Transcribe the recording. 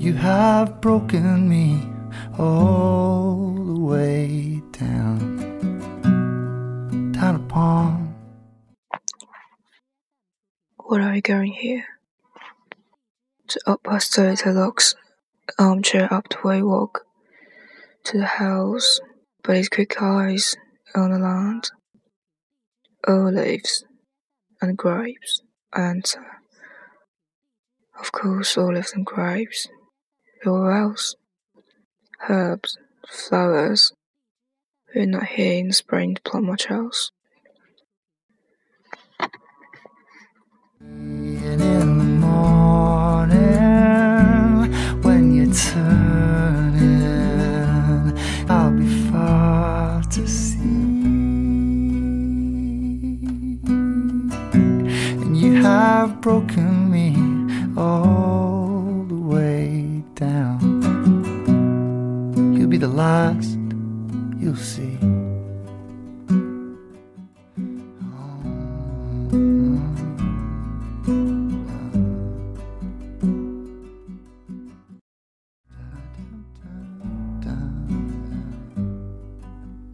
You have broken me all the way down, down upon. What are you going here? To up past the locks, armchair up the way walk, to the house, but his quick eyes on the land. Olives and grapes, answer. Of course, olives and grapes. Who else? Herbs, flowers. We're not here in spring to plant much else. And in the morning, when you're turning, I'll be far to see. And you have broken me You'll be the last you'll see.